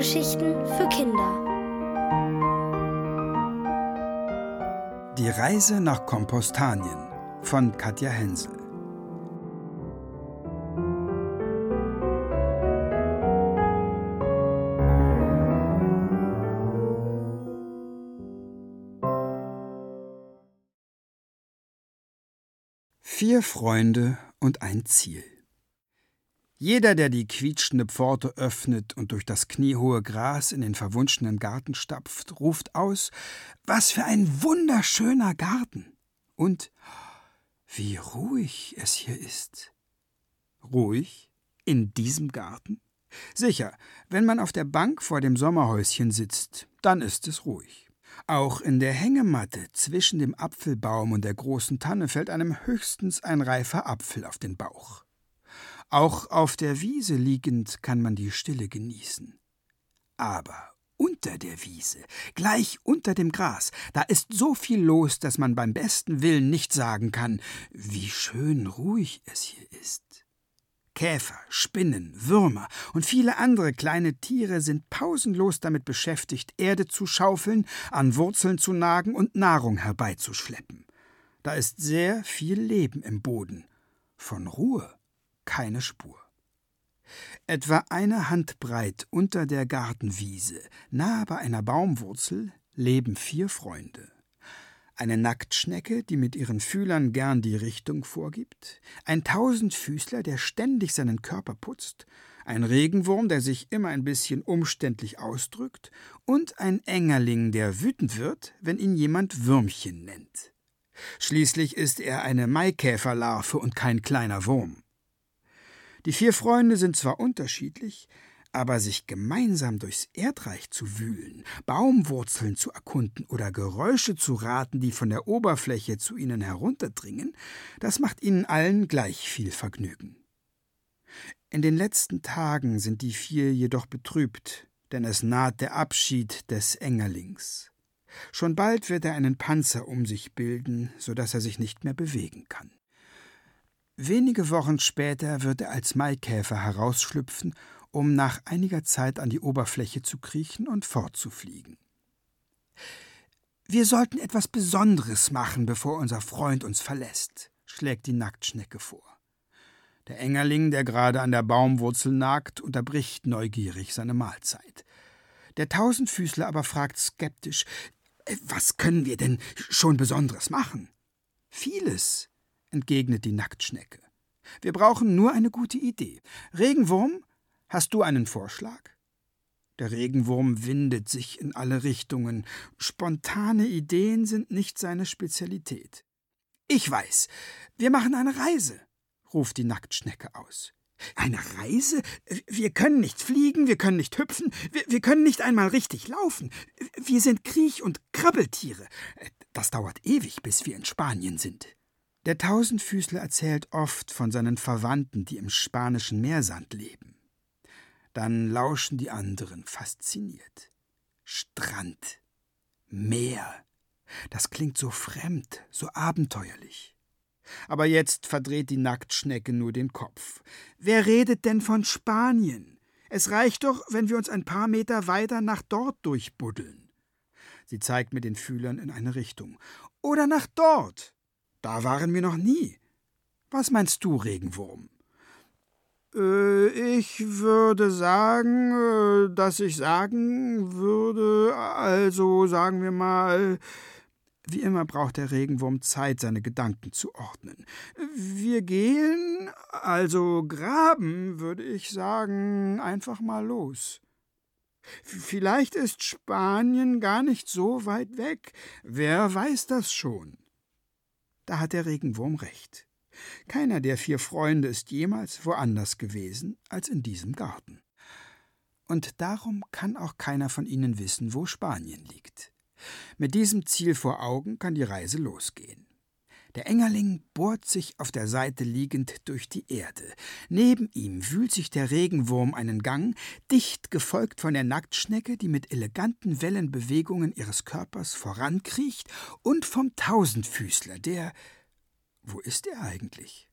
Hörgeschichten für Kinder. Die Reise nach Kompostanien von Katja Hensel. Vier Freunde und ein Ziel. Jeder, der die quietschende Pforte öffnet und durch das kniehohe Gras in den verwunschenen Garten stapft, ruft aus Was für ein wunderschöner Garten. Und wie ruhig es hier ist. Ruhig? In diesem Garten? Sicher, wenn man auf der Bank vor dem Sommerhäuschen sitzt, dann ist es ruhig. Auch in der Hängematte zwischen dem Apfelbaum und der großen Tanne fällt einem höchstens ein reifer Apfel auf den Bauch. Auch auf der Wiese liegend kann man die Stille genießen. Aber unter der Wiese, gleich unter dem Gras, da ist so viel los, dass man beim besten Willen nicht sagen kann, wie schön ruhig es hier ist. Käfer, Spinnen, Würmer und viele andere kleine Tiere sind pausenlos damit beschäftigt, Erde zu schaufeln, an Wurzeln zu nagen und Nahrung herbeizuschleppen. Da ist sehr viel Leben im Boden. Von Ruhe keine Spur. Etwa eine Handbreit unter der Gartenwiese, nahe bei einer Baumwurzel, leben vier Freunde. Eine Nacktschnecke, die mit ihren Fühlern gern die Richtung vorgibt, ein Tausendfüßler, der ständig seinen Körper putzt, ein Regenwurm, der sich immer ein bisschen umständlich ausdrückt, und ein Engerling, der wütend wird, wenn ihn jemand Würmchen nennt. Schließlich ist er eine Maikäferlarve und kein kleiner Wurm. Die vier Freunde sind zwar unterschiedlich, aber sich gemeinsam durchs Erdreich zu wühlen, Baumwurzeln zu erkunden oder Geräusche zu raten, die von der Oberfläche zu ihnen herunterdringen, das macht ihnen allen gleich viel Vergnügen. In den letzten Tagen sind die vier jedoch betrübt, denn es naht der Abschied des Engerlings. Schon bald wird er einen Panzer um sich bilden, so dass er sich nicht mehr bewegen kann. Wenige Wochen später wird er als Maikäfer herausschlüpfen, um nach einiger Zeit an die Oberfläche zu kriechen und fortzufliegen. Wir sollten etwas Besonderes machen, bevor unser Freund uns verlässt, schlägt die Nacktschnecke vor. Der Engerling, der gerade an der Baumwurzel nagt, unterbricht neugierig seine Mahlzeit. Der Tausendfüßler aber fragt skeptisch: Was können wir denn schon Besonderes machen? Vieles, entgegnet die Nacktschnecke. Wir brauchen nur eine gute Idee. Regenwurm, hast du einen Vorschlag? Der Regenwurm windet sich in alle Richtungen. Spontane Ideen sind nicht seine Spezialität. Ich weiß, wir machen eine Reise, ruft die Nacktschnecke aus. Eine Reise? Wir können nicht fliegen, wir können nicht hüpfen, wir, wir können nicht einmal richtig laufen. Wir sind Kriech- und Krabbeltiere. Das dauert ewig, bis wir in Spanien sind. Der Tausendfüßler erzählt oft von seinen Verwandten, die im spanischen Meersand leben. Dann lauschen die anderen fasziniert. Strand, Meer, das klingt so fremd, so abenteuerlich. Aber jetzt verdreht die Nacktschnecke nur den Kopf. Wer redet denn von Spanien? Es reicht doch, wenn wir uns ein paar Meter weiter nach dort durchbuddeln. Sie zeigt mit den Fühlern in eine Richtung. Oder nach dort. Da waren wir noch nie. Was meinst du, Regenwurm? Äh, ich würde sagen, äh, dass ich sagen würde, also sagen wir mal, wie immer braucht der Regenwurm Zeit, seine Gedanken zu ordnen. Wir gehen, also graben, würde ich sagen, einfach mal los. Vielleicht ist Spanien gar nicht so weit weg. Wer weiß das schon? Da hat der Regenwurm recht. Keiner der vier Freunde ist jemals woanders gewesen als in diesem Garten. Und darum kann auch keiner von ihnen wissen, wo Spanien liegt. Mit diesem Ziel vor Augen kann die Reise losgehen. Der Engerling bohrt sich auf der Seite liegend durch die Erde. Neben ihm wühlt sich der Regenwurm einen Gang, dicht gefolgt von der Nacktschnecke, die mit eleganten Wellenbewegungen ihres Körpers vorankriecht, und vom Tausendfüßler, der. Wo ist er eigentlich?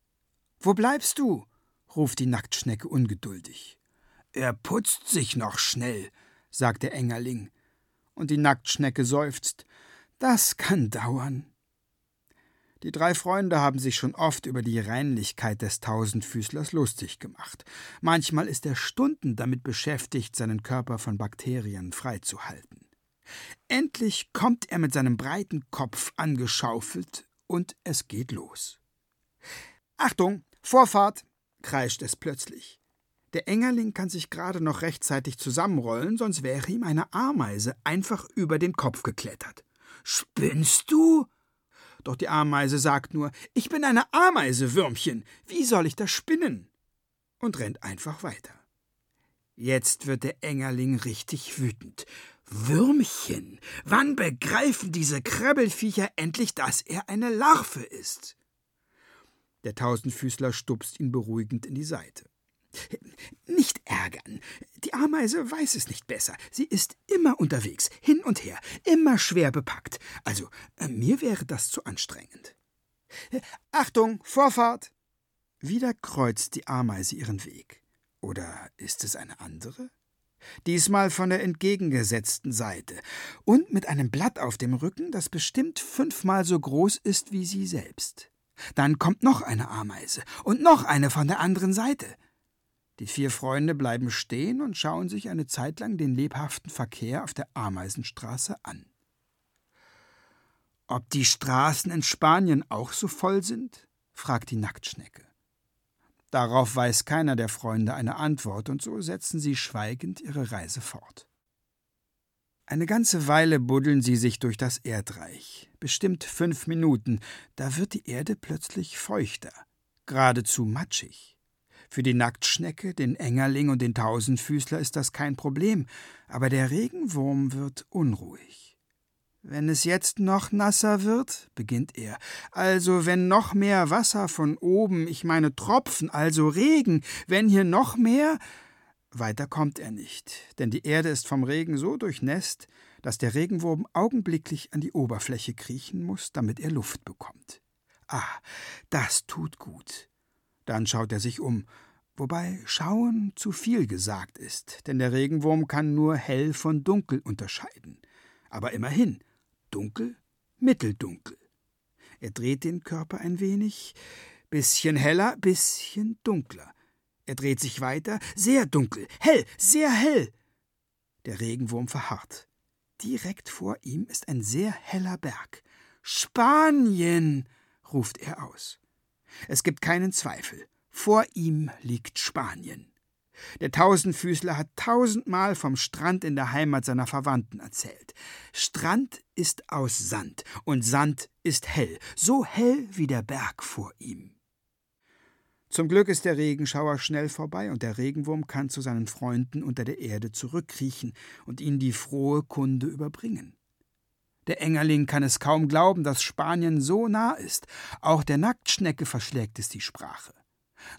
Wo bleibst du? ruft die Nacktschnecke ungeduldig. Er putzt sich noch schnell, sagt der Engerling. Und die Nacktschnecke seufzt. Das kann dauern. Die drei Freunde haben sich schon oft über die Reinlichkeit des Tausendfüßlers lustig gemacht. Manchmal ist er Stunden damit beschäftigt, seinen Körper von Bakterien freizuhalten. Endlich kommt er mit seinem breiten Kopf angeschaufelt und es geht los. Achtung, Vorfahrt! kreischt es plötzlich. Der Engerling kann sich gerade noch rechtzeitig zusammenrollen, sonst wäre ihm eine Ameise einfach über den Kopf geklettert. Spinnst du? Doch die Ameise sagt nur: Ich bin eine Ameise, Würmchen. Wie soll ich das spinnen? Und rennt einfach weiter. Jetzt wird der Engerling richtig wütend. Würmchen, wann begreifen diese Krabbelfiecher endlich, dass er eine Larve ist? Der Tausendfüßler stupst ihn beruhigend in die Seite. Nicht ärgern. Die Ameise weiß es nicht besser. Sie ist immer unterwegs, hin und her, immer schwer bepackt. Also, äh, mir wäre das zu anstrengend. Achtung, Vorfahrt! Wieder kreuzt die Ameise ihren Weg. Oder ist es eine andere? Diesmal von der entgegengesetzten Seite und mit einem Blatt auf dem Rücken, das bestimmt fünfmal so groß ist wie sie selbst. Dann kommt noch eine Ameise und noch eine von der anderen Seite. Die vier Freunde bleiben stehen und schauen sich eine Zeit lang den lebhaften Verkehr auf der Ameisenstraße an. Ob die Straßen in Spanien auch so voll sind? fragt die Nacktschnecke. Darauf weiß keiner der Freunde eine Antwort, und so setzen sie schweigend ihre Reise fort. Eine ganze Weile buddeln sie sich durch das Erdreich, bestimmt fünf Minuten, da wird die Erde plötzlich feuchter, geradezu matschig. Für die Nacktschnecke, den Engerling und den Tausendfüßler ist das kein Problem, aber der Regenwurm wird unruhig. Wenn es jetzt noch nasser wird, beginnt er, also wenn noch mehr Wasser von oben, ich meine Tropfen, also Regen, wenn hier noch mehr. Weiter kommt er nicht, denn die Erde ist vom Regen so durchnässt, dass der Regenwurm augenblicklich an die Oberfläche kriechen muss, damit er Luft bekommt. Ah, das tut gut. Dann schaut er sich um, wobei schauen zu viel gesagt ist, denn der Regenwurm kann nur hell von dunkel unterscheiden. Aber immerhin, dunkel, mitteldunkel. Er dreht den Körper ein wenig, bisschen heller, bisschen dunkler. Er dreht sich weiter, sehr dunkel, hell, sehr hell. Der Regenwurm verharrt. Direkt vor ihm ist ein sehr heller Berg. Spanien, ruft er aus. Es gibt keinen Zweifel. Vor ihm liegt Spanien. Der Tausendfüßler hat tausendmal vom Strand in der Heimat seiner Verwandten erzählt. Strand ist aus Sand und Sand ist hell, so hell wie der Berg vor ihm. Zum Glück ist der Regenschauer schnell vorbei und der Regenwurm kann zu seinen Freunden unter der Erde zurückkriechen und ihnen die frohe Kunde überbringen. Der Engerling kann es kaum glauben, dass Spanien so nah ist. Auch der Nacktschnecke verschlägt es die Sprache.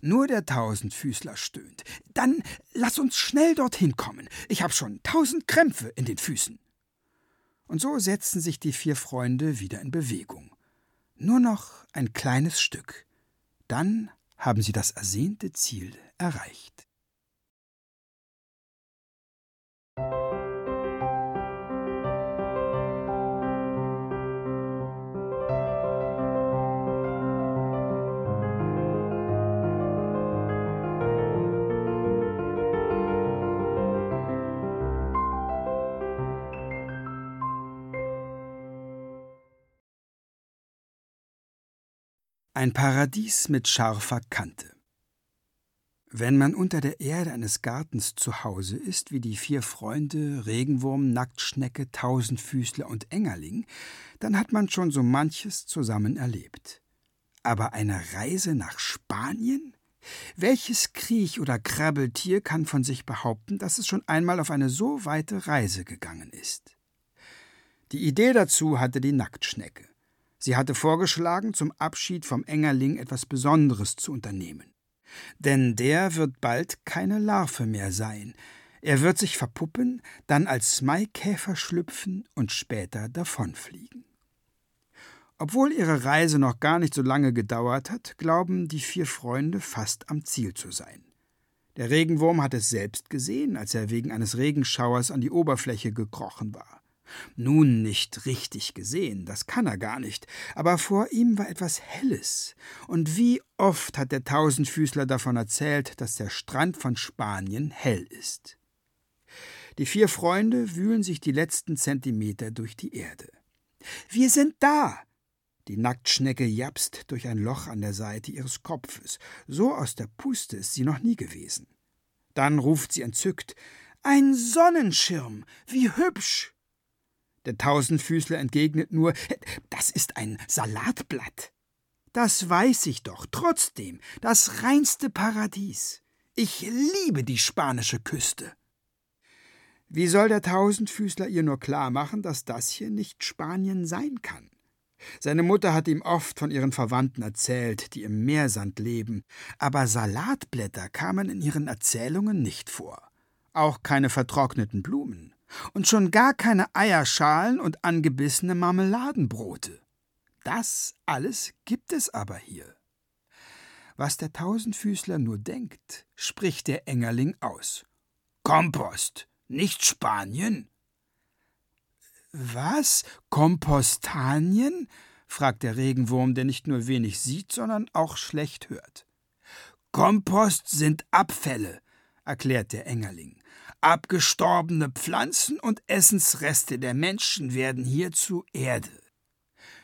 Nur der Tausendfüßler stöhnt. Dann lass uns schnell dorthin kommen. Ich habe schon tausend Krämpfe in den Füßen. Und so setzen sich die vier Freunde wieder in Bewegung. Nur noch ein kleines Stück. Dann haben sie das ersehnte Ziel erreicht. Ein Paradies mit scharfer Kante. Wenn man unter der Erde eines Gartens zu Hause ist, wie die vier Freunde Regenwurm, Nacktschnecke, Tausendfüßler und Engerling, dann hat man schon so manches zusammen erlebt. Aber eine Reise nach Spanien? Welches Kriech- oder Krabbeltier kann von sich behaupten, dass es schon einmal auf eine so weite Reise gegangen ist? Die Idee dazu hatte die Nacktschnecke. Sie hatte vorgeschlagen, zum Abschied vom Engerling etwas Besonderes zu unternehmen. Denn der wird bald keine Larve mehr sein. Er wird sich verpuppen, dann als Maikäfer schlüpfen und später davonfliegen. Obwohl ihre Reise noch gar nicht so lange gedauert hat, glauben die vier Freunde fast am Ziel zu sein. Der Regenwurm hat es selbst gesehen, als er wegen eines Regenschauers an die Oberfläche gekrochen war. Nun nicht richtig gesehen, das kann er gar nicht, aber vor ihm war etwas Helles. Und wie oft hat der Tausendfüßler davon erzählt, dass der Strand von Spanien hell ist. Die vier Freunde wühlen sich die letzten Zentimeter durch die Erde. Wir sind da! Die Nacktschnecke japst durch ein Loch an der Seite ihres Kopfes. So aus der Puste ist sie noch nie gewesen. Dann ruft sie entzückt: Ein Sonnenschirm! Wie hübsch! Der Tausendfüßler entgegnet nur: Das ist ein Salatblatt. Das weiß ich doch. Trotzdem, das reinste Paradies. Ich liebe die spanische Küste. Wie soll der Tausendfüßler ihr nur klar machen, dass das hier nicht Spanien sein kann? Seine Mutter hat ihm oft von ihren Verwandten erzählt, die im Meersand leben, aber Salatblätter kamen in ihren Erzählungen nicht vor. Auch keine vertrockneten Blumen. Und schon gar keine Eierschalen und angebissene Marmeladenbrote. Das alles gibt es aber hier. Was der Tausendfüßler nur denkt, spricht der Engerling aus. Kompost! Nicht Spanien? Was? Kompostanien? fragt der Regenwurm, der nicht nur wenig sieht, sondern auch schlecht hört. Kompost sind Abfälle, erklärt der Engerling. Abgestorbene Pflanzen und Essensreste der Menschen werden hier zu Erde.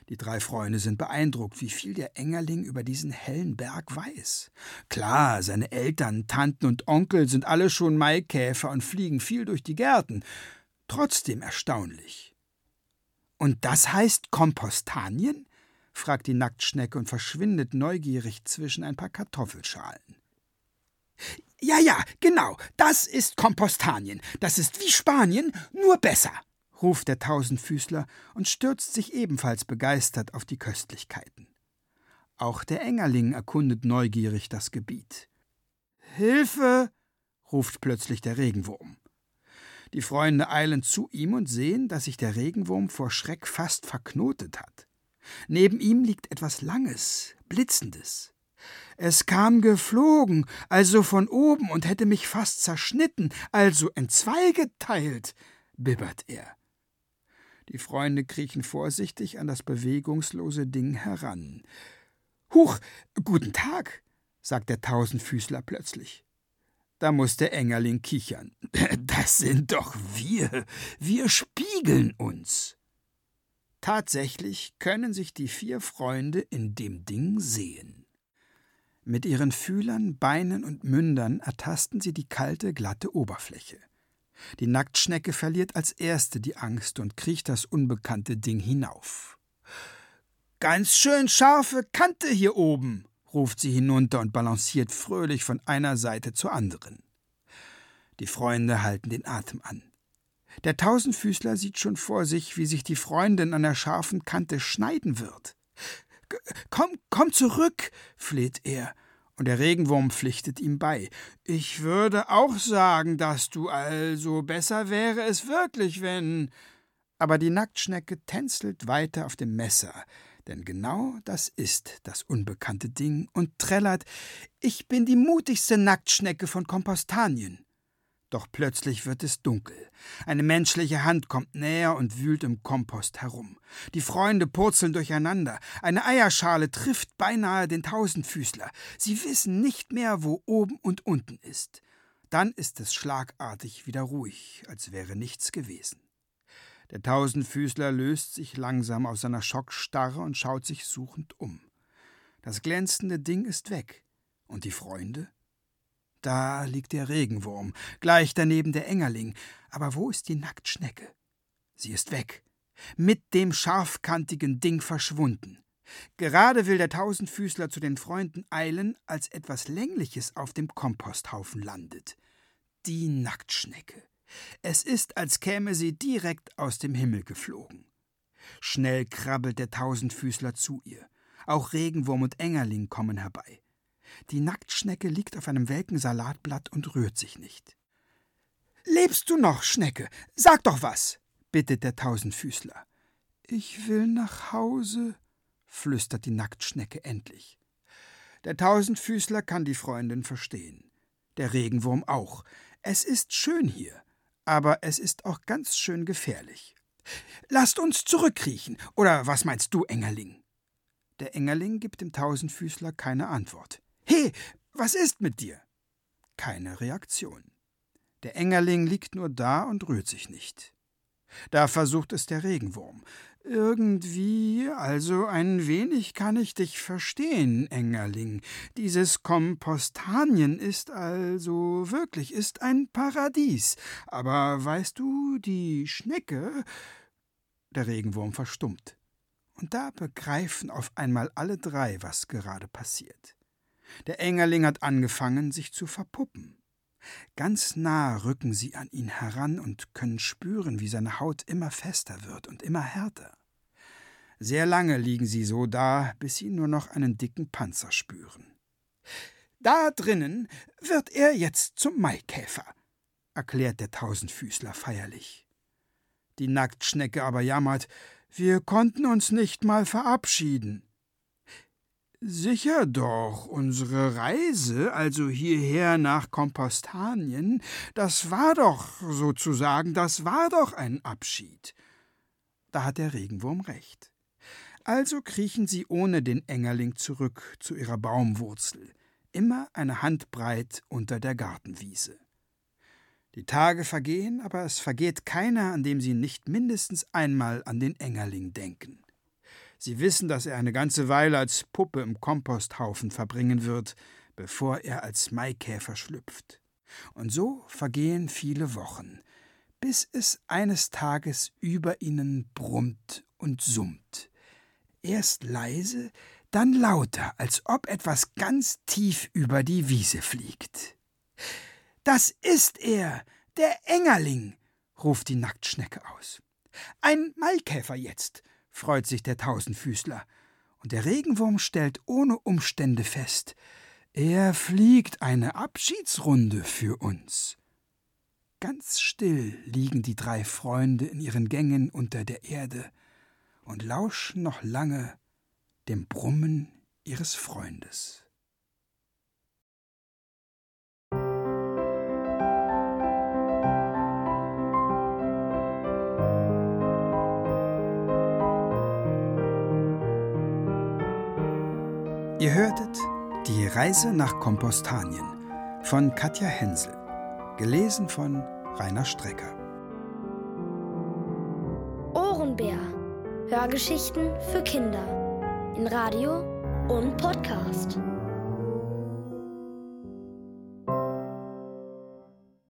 Die drei Freunde sind beeindruckt, wie viel der Engerling über diesen hellen Berg weiß. Klar, seine Eltern, Tanten und Onkel sind alle schon Maikäfer und fliegen viel durch die Gärten. Trotzdem erstaunlich. Und das heißt Kompostanien? fragt die Nacktschnecke und verschwindet neugierig zwischen ein paar Kartoffelschalen. Ja, ja, genau, das ist Kompostanien. Das ist wie Spanien, nur besser ruft der Tausendfüßler und stürzt sich ebenfalls begeistert auf die Köstlichkeiten. Auch der Engerling erkundet neugierig das Gebiet. Hilfe! ruft plötzlich der Regenwurm. Die Freunde eilen zu ihm und sehen, dass sich der Regenwurm vor Schreck fast verknotet hat. Neben ihm liegt etwas Langes, Blitzendes. Es kam geflogen, also von oben, und hätte mich fast zerschnitten, also entzweigeteilt, bibbert er. Die Freunde kriechen vorsichtig an das bewegungslose Ding heran. Huch, guten Tag, sagt der Tausendfüßler plötzlich. Da muss der Engerling kichern. Das sind doch wir. Wir spiegeln uns. Tatsächlich können sich die vier Freunde in dem Ding sehen. Mit ihren Fühlern, Beinen und Mündern ertasten sie die kalte, glatte Oberfläche. Die Nacktschnecke verliert als erste die Angst und kriecht das unbekannte Ding hinauf. Ganz schön scharfe Kante hier oben, ruft sie hinunter und balanciert fröhlich von einer Seite zur anderen. Die Freunde halten den Atem an. Der Tausendfüßler sieht schon vor sich, wie sich die Freundin an der scharfen Kante schneiden wird. Komm, komm zurück, fleht er und der Regenwurm pflichtet ihm bei. Ich würde auch sagen, dass du also besser wäre es wirklich, wenn. Aber die Nacktschnecke tänzelt weiter auf dem Messer, denn genau das ist das unbekannte Ding und trällert Ich bin die mutigste Nacktschnecke von Kompostanien. Doch plötzlich wird es dunkel. Eine menschliche Hand kommt näher und wühlt im Kompost herum. Die Freunde purzeln durcheinander. Eine Eierschale trifft beinahe den Tausendfüßler. Sie wissen nicht mehr, wo oben und unten ist. Dann ist es schlagartig wieder ruhig, als wäre nichts gewesen. Der Tausendfüßler löst sich langsam aus seiner Schockstarre und schaut sich suchend um. Das glänzende Ding ist weg. Und die Freunde? Da liegt der Regenwurm, gleich daneben der Engerling. Aber wo ist die Nacktschnecke? Sie ist weg. Mit dem scharfkantigen Ding verschwunden. Gerade will der Tausendfüßler zu den Freunden eilen, als etwas Längliches auf dem Komposthaufen landet. Die Nacktschnecke. Es ist, als käme sie direkt aus dem Himmel geflogen. Schnell krabbelt der Tausendfüßler zu ihr. Auch Regenwurm und Engerling kommen herbei. Die Nacktschnecke liegt auf einem welken Salatblatt und rührt sich nicht. Lebst du noch, Schnecke? Sag doch was, bittet der Tausendfüßler. Ich will nach Hause, flüstert die Nacktschnecke endlich. Der Tausendfüßler kann die Freundin verstehen. Der Regenwurm auch. Es ist schön hier, aber es ist auch ganz schön gefährlich. Lasst uns zurückkriechen. Oder was meinst du, Engerling? Der Engerling gibt dem Tausendfüßler keine Antwort. He, was ist mit dir? Keine Reaktion. Der Engerling liegt nur da und rührt sich nicht. Da versucht es der Regenwurm. Irgendwie, also ein wenig kann ich dich verstehen, Engerling. Dieses Kompostanien ist also wirklich, ist ein Paradies. Aber weißt du, die Schnecke. Der Regenwurm verstummt. Und da begreifen auf einmal alle drei, was gerade passiert. Der Engerling hat angefangen, sich zu verpuppen. Ganz nah rücken sie an ihn heran und können spüren, wie seine Haut immer fester wird und immer härter. Sehr lange liegen sie so da, bis sie nur noch einen dicken Panzer spüren. Da drinnen wird er jetzt zum Maikäfer, erklärt der Tausendfüßler feierlich. Die Nacktschnecke aber jammert, wir konnten uns nicht mal verabschieden. Sicher doch, unsere Reise, also hierher nach Kompostanien, das war doch sozusagen, das war doch ein Abschied. Da hat der Regenwurm recht. Also kriechen sie ohne den Engerling zurück zu ihrer Baumwurzel, immer eine Handbreit unter der Gartenwiese. Die Tage vergehen, aber es vergeht keiner, an dem sie nicht mindestens einmal an den Engerling denken. Sie wissen, dass er eine ganze Weile als Puppe im Komposthaufen verbringen wird, bevor er als Maikäfer schlüpft. Und so vergehen viele Wochen, bis es eines Tages über ihnen brummt und summt. Erst leise, dann lauter, als ob etwas ganz tief über die Wiese fliegt. Das ist er, der Engerling, ruft die Nacktschnecke aus. Ein Maikäfer jetzt, freut sich der Tausendfüßler. Und der Regenwurm stellt ohne Umstände fest, er fliegt eine Abschiedsrunde für uns. Ganz still liegen die drei Freunde in ihren Gängen unter der Erde und lauschen noch lange dem Brummen ihres Freundes. Ihr hörtet Die Reise nach Kompostanien von Katja Hensel, gelesen von Rainer Strecker. Ohrenbär. Hörgeschichten für Kinder in Radio und Podcast.